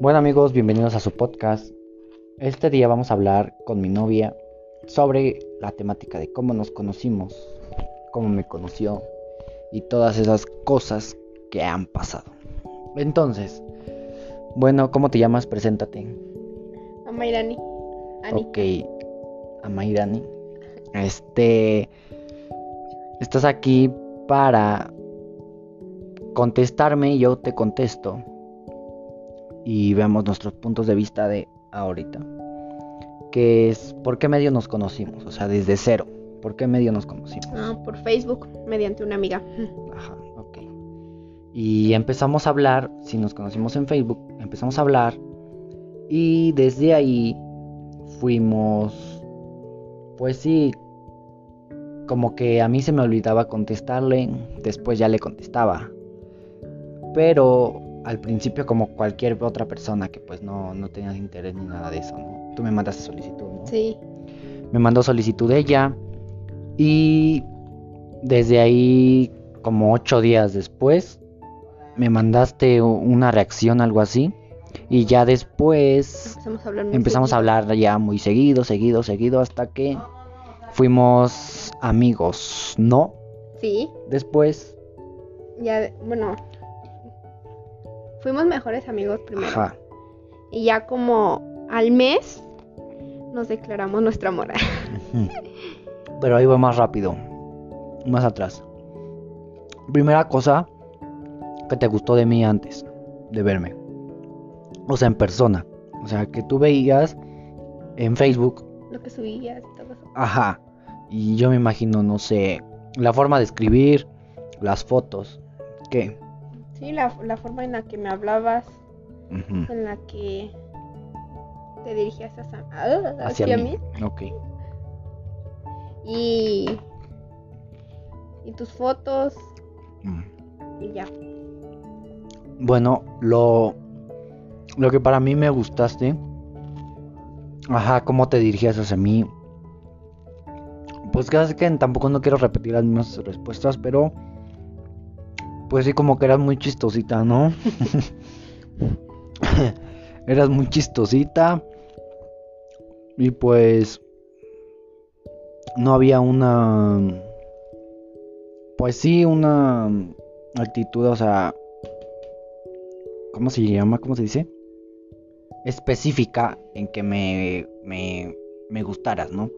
Bueno amigos, bienvenidos a su podcast. Este día vamos a hablar con mi novia sobre la temática de cómo nos conocimos, cómo me conoció y todas esas cosas que han pasado. Entonces, bueno, ¿cómo te llamas? Preséntate. Amairani. Ani. Ok, Amairani. Este, estás aquí para contestarme y yo te contesto. Y veamos nuestros puntos de vista de ahorita. Que es, ¿por qué medio nos conocimos? O sea, desde cero. ¿Por qué medio nos conocimos? Ah, por Facebook, mediante una amiga. Ajá, ok. Y empezamos a hablar, si nos conocimos en Facebook, empezamos a hablar. Y desde ahí fuimos, pues sí, como que a mí se me olvidaba contestarle, después ya le contestaba. Pero al principio como cualquier otra persona que pues no, no tenías interés ni nada de eso, ¿no? Tú me mandaste solicitud, ¿no? Sí. Me mandó solicitud ella y desde ahí como ocho días después me mandaste una reacción, algo así. Y ya después Empezamos a hablar empezamos a hablar ya muy seguido, seguido, seguido, hasta que fuimos amigos, ¿no? Sí. Después, Ya, bueno. Fuimos mejores amigos primero. ajá, Y ya como al mes nos declaramos nuestro amor. pero ahí voy más rápido, más atrás. Primera cosa que te gustó de mí antes de verme, o sea, en persona, o sea, que tú veías en Facebook Lo que subías y todo eso. Ajá. Y yo me imagino, no sé, la forma de escribir, las fotos. ¿Qué? Sí, la, la forma en la que me hablabas, en la que te dirigías hacia, ah, Hacia hacia mí. mí. Ok. Y, y tus fotos Mm. y ya. Bueno, lo, lo que para mí me gustaste. Ajá, cómo te dirigías hacia mí. Pues casi que tampoco no quiero repetir las mismas respuestas, pero. Pues sí, como que eras muy chistosita, ¿no? eras muy chistosita. Y pues. No había una. Pues sí, una actitud, o sea. ¿Cómo se llama? ¿Cómo se dice? Específica en que me, me, me gustaras, ¿no?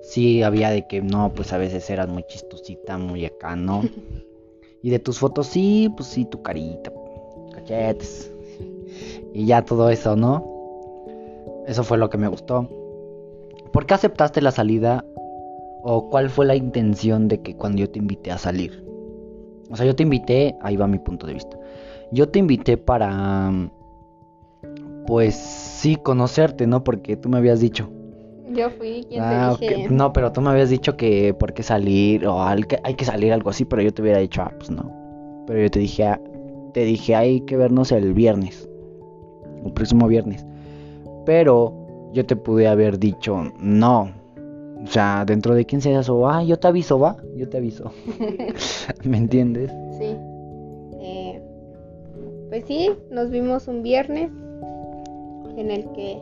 Sí, había de que no, pues a veces eras muy chistosita, muy acá, ¿no? Y de tus fotos, sí, pues sí, tu carita, cachetes. Y ya todo eso, ¿no? Eso fue lo que me gustó. ¿Por qué aceptaste la salida? ¿O cuál fue la intención de que cuando yo te invité a salir? O sea, yo te invité, ahí va mi punto de vista. Yo te invité para, pues sí, conocerte, ¿no? Porque tú me habías dicho. Yo fui quien Ah, te dije. ok. No, pero tú me habías dicho que por qué salir o al- que hay que salir algo así, pero yo te hubiera dicho, ah, pues no. Pero yo te dije, ah, te dije, hay que vernos el viernes, el próximo viernes. Pero yo te pude haber dicho, no. O sea, dentro de 15 días, o, ah, yo te aviso, va, yo te aviso. ¿Me entiendes? Sí. Eh, pues sí, nos vimos un viernes en el que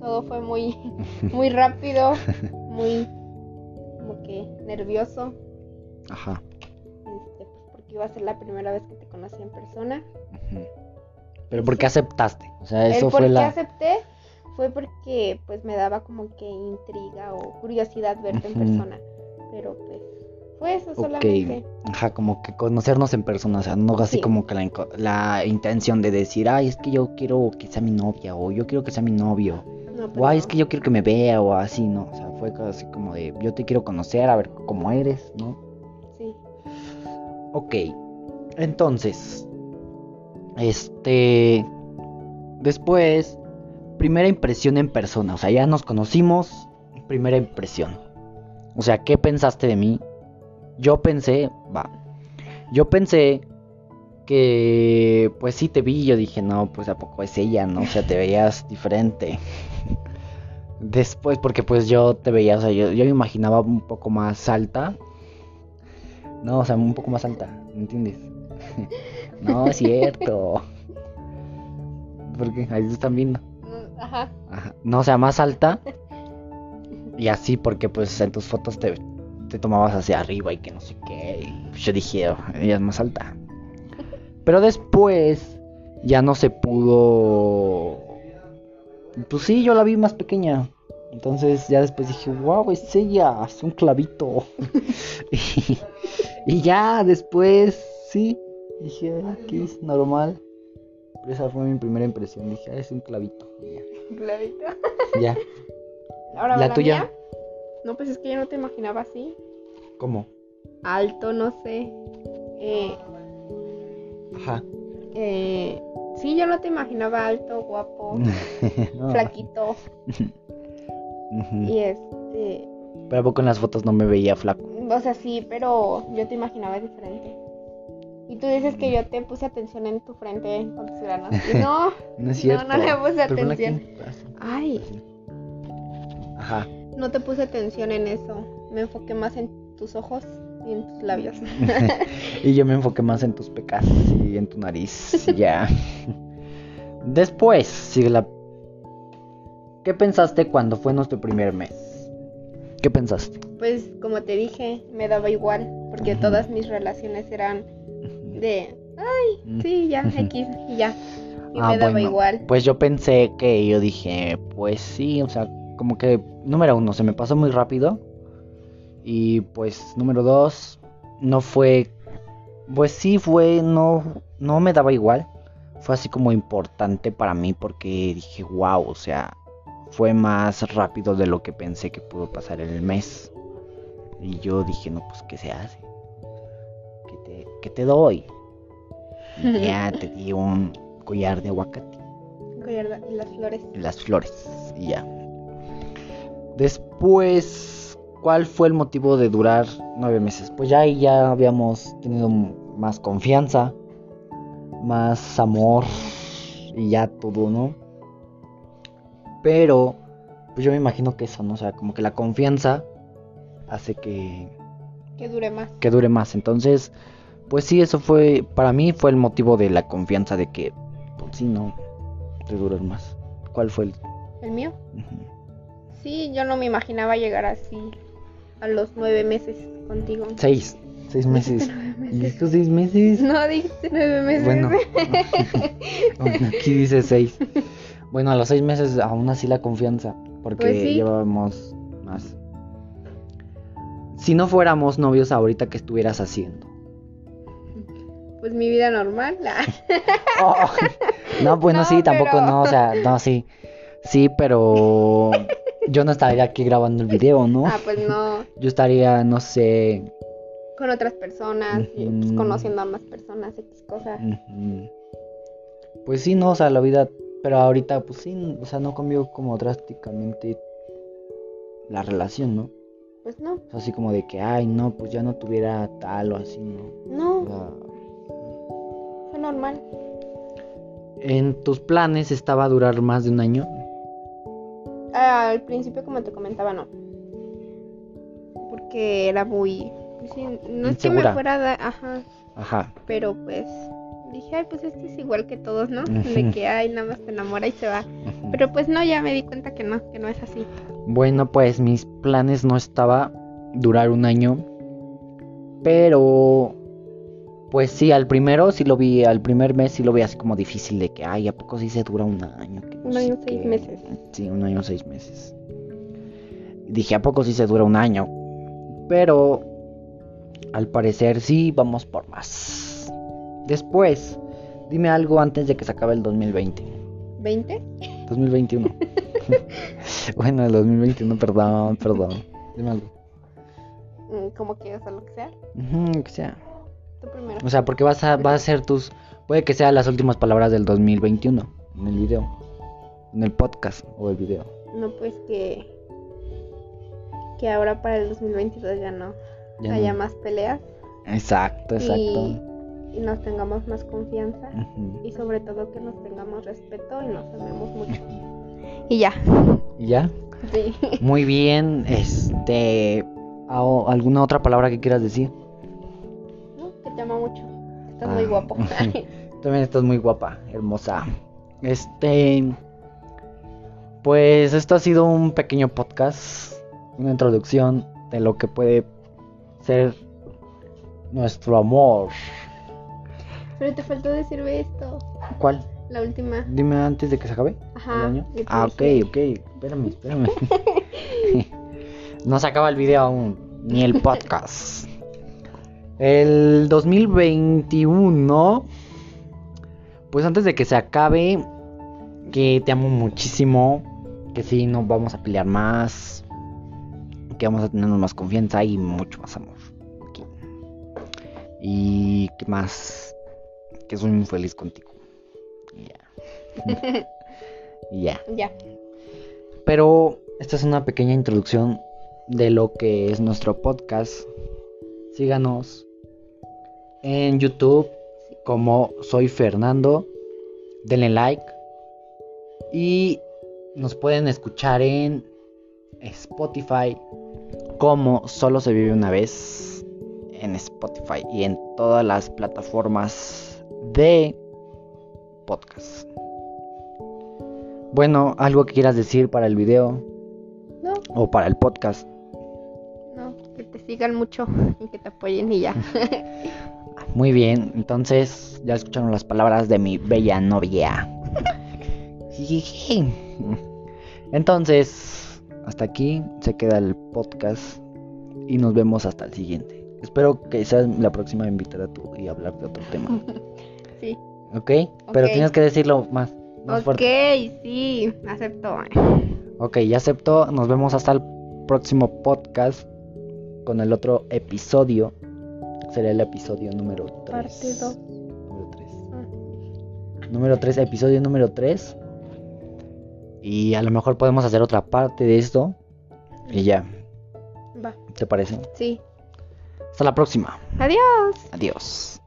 todo fue muy, muy rápido, muy como que nervioso, Ajá. este, pues porque iba a ser la primera vez que te conocí en persona. ujú. Pero ¿por qué aceptaste? O sea, eso fue la... acepté fue porque pues me daba como que intriga o curiosidad verte en persona, pero pues fue eso Ok, solamente. ajá, como que conocernos en persona, o sea, no así Sí. como que la, la intención de decir, ay, es que yo quiero que sea mi novia, o yo quiero que sea mi novio, No, o ay, es que yo quiero que me vea, o así, no, o sea, fue así como de, yo te quiero conocer, a ver cómo eres, ¿no? Sí. Ok, entonces, este, después, primera impresión en persona, o sea, ya nos conocimos, primera impresión. O sea, ¿qué pensaste de mí? Yo pensé, va, yo pensé que, pues sí te vi, yo dije, no, pues a poco es ella, ¿no? O sea, te veías diferente. Después, porque pues yo te veía, o sea, yo, yo me imaginaba un poco más alta. No, o sea, un poco más alta, ¿me entiendes? no, es cierto. Porque ahí se están viendo. Ajá. Ajá. No, o sea, más alta. Y así, porque pues en tus fotos te, te tomabas hacia arriba y que no sé qué. Y yo dije, "Oh, ella es más alta. Pero después ya no se pudo. Pues sí, yo la vi más pequeña. Entonces ya después dije, wow, es ella, es un clavito. y, y ya después, sí, dije, "Ah, aquí es normal. Pero esa fue mi primera impresión. Dije, "Ah, es un clavito. Y ya. Clarito. ya. Ahora ¿La tuya? mía. No, pues es que yo no te imaginaba así. ¿Cómo? Alto, no sé. Eh, Ajá. eh, sí, yo no te imaginaba alto, guapo, flaquito. Y este. Pero ¿a poco en las fotos no me veía flaco. O sea, sí, pero yo te imaginaba diferente. Y tú dices que yo te puse atención en tu frente con tus granos. Y no, No es cierto. no le puse atención. Ay, Ajá. No te puse atención en eso. Me enfoqué más en tus ojos y en tus labios. Y yo me enfoqué más en tus pecas y en tu nariz. ya. Después, sigue la. ¿Qué pensaste cuando fue nuestro primer mes? ¿Qué pensaste? Pues como te dije, me daba igual, porque todas mis relaciones eran de, ay, sí, ya. X, y ya. Y Ah, me daba bueno, igual. Pues yo pensé que yo dije, pues sí, o sea, como que número uno, se me pasó muy rápido. Y pues número dos, no fue, pues sí fue, no, no me daba igual. Fue así como importante para mí porque dije, wow, o sea, fue más rápido de lo que pensé que pudo pasar en el mes. Y yo dije, no, pues, ¿qué se hace? ¿Qué te, qué te doy? Y ya te di un collar de aguacate Collar de- Y las flores. las flores y ya. Después, ¿cuál fue el motivo de durar nueve meses? Pues ya ahí ya habíamos tenido más confianza, más amor y ya todo, ¿no? Pero, pues yo me imagino que eso, ¿no? O sea, como que la confianza hace que, Que dure más. que dure más. Entonces, pues sí, eso fue, para mí fue el motivo de la confianza de que, pues sí, no, de durar más. ¿Cuál fue el...? ¿El mío? Sí, yo no me imaginaba llegar así a los nueve meses contigo. Seis. Seis meses. ¿Dijo seis meses? No, dijiste nueve meses. Bueno. Aquí dice seis. Bueno, a los seis meses aún así la confianza. Porque Pues sí. llevábamos más. Si no fuéramos novios ahorita, ¿qué estuvieras haciendo? Pues mi vida normal. Oh, no, bueno, No, sí, tampoco pero- no, o sea, no, sí. Sí, pero yo no estaría aquí grabando el video, ¿no? ah, pues no. Yo estaría, no sé, Con otras personas, y, pues, conociendo a más personas, X cosas. Pues sí, no, o sea, la vida, pero ahorita, pues sí, o sea, no cambió como drásticamente la relación, ¿no? Pues no, O sea, así como de que, ay, no, pues ya no tuviera tal o así, ¿no? O no, sea, fue normal. en tus planes estaba a durar más de un año. Al principio, como te comentaba, no. Porque era muy. pues sí, no es que me fuera a dar. Ajá. Ajá. Pero pues. Dije, ay, pues este es igual que todos, ¿no? De que, ay, nada más te enamora y se va. Pero pues no, ya me di cuenta que no, que no es así. Bueno, pues mis planes no estaba durar un año. Pero pues sí, al primero sí lo vi, al primer mes sí lo vi así como difícil de que, ay, ¿a poco sí se dura un año? Que no Un año, seis qué". meses. Sí, un año, seis meses. Dije, ¿a poco sí se dura un año? Pero al parecer sí, vamos por más. Después, dime algo antes de que se acabe el 2020. ¿20? 2021. bueno, el 2021, perdón, perdón. Dime algo. Mm, Como quieras o lo que sea. Ujú, que sea. O sea, porque vas a, va a ser tus. Puede que sean las últimas palabras del 2021 en el video, en el podcast o el video. No, pues que. Que ahora para el 2022 ya no Ya haya no. más peleas. Exacto, exacto. Y, y nos tengamos más confianza. Y sobre todo que nos tengamos respeto y nos amemos mucho. Y ya. ¿Y ya? Sí. Muy bien, este. ¿a- ¿Alguna otra palabra que quieras decir? Estás Ah. muy guapo. También estás muy guapa, hermosa. Este. Pues esto ha sido un pequeño podcast, una introducción de lo que puede ser nuestro amor. Pero te faltó decirme esto. ¿Cuál? La última. Dime antes de que se acabe Ajá, el año. Ah, ok, ok. Espérame, espérame. no se acaba el video aún, ni el podcast. El 2021, pues antes de que se acabe, que te amo muchísimo, que sí, no vamos a pelear más, que vamos a tenernos más confianza y mucho más amor. Y que más, que soy muy feliz contigo. Ya. Y ya. Ya. Pero esta es una pequeña introducción de lo que es nuestro podcast. Síganos en YouTube como soy Fernando. Denle like. Y nos pueden escuchar en Spotify como solo se vive una vez en Spotify y en todas las plataformas de podcast. Bueno, algo que quieras decir para el video No, o para el podcast. Sigan mucho y que te apoyen y ya. Muy bien, entonces ya escucharon las palabras de mi bella novia. Entonces, hasta aquí se queda el podcast y nos vemos hasta el siguiente. Espero que seas la próxima invitada tú y hablar de otro tema. Sí. ¿Ok? Pero Ok. tienes que decirlo más, más Ok, fuerte. sí. Acepto. Ok, ya acepto. Nos vemos hasta el próximo podcast con el otro episodio. Sería el episodio número 3. Parte dos. Número 3. Ah. Número 3, episodio número 3. Y a lo mejor podemos hacer otra parte de esto. Y ya, Va. ¿te parece? Sí. Hasta la próxima. Adiós. Adiós.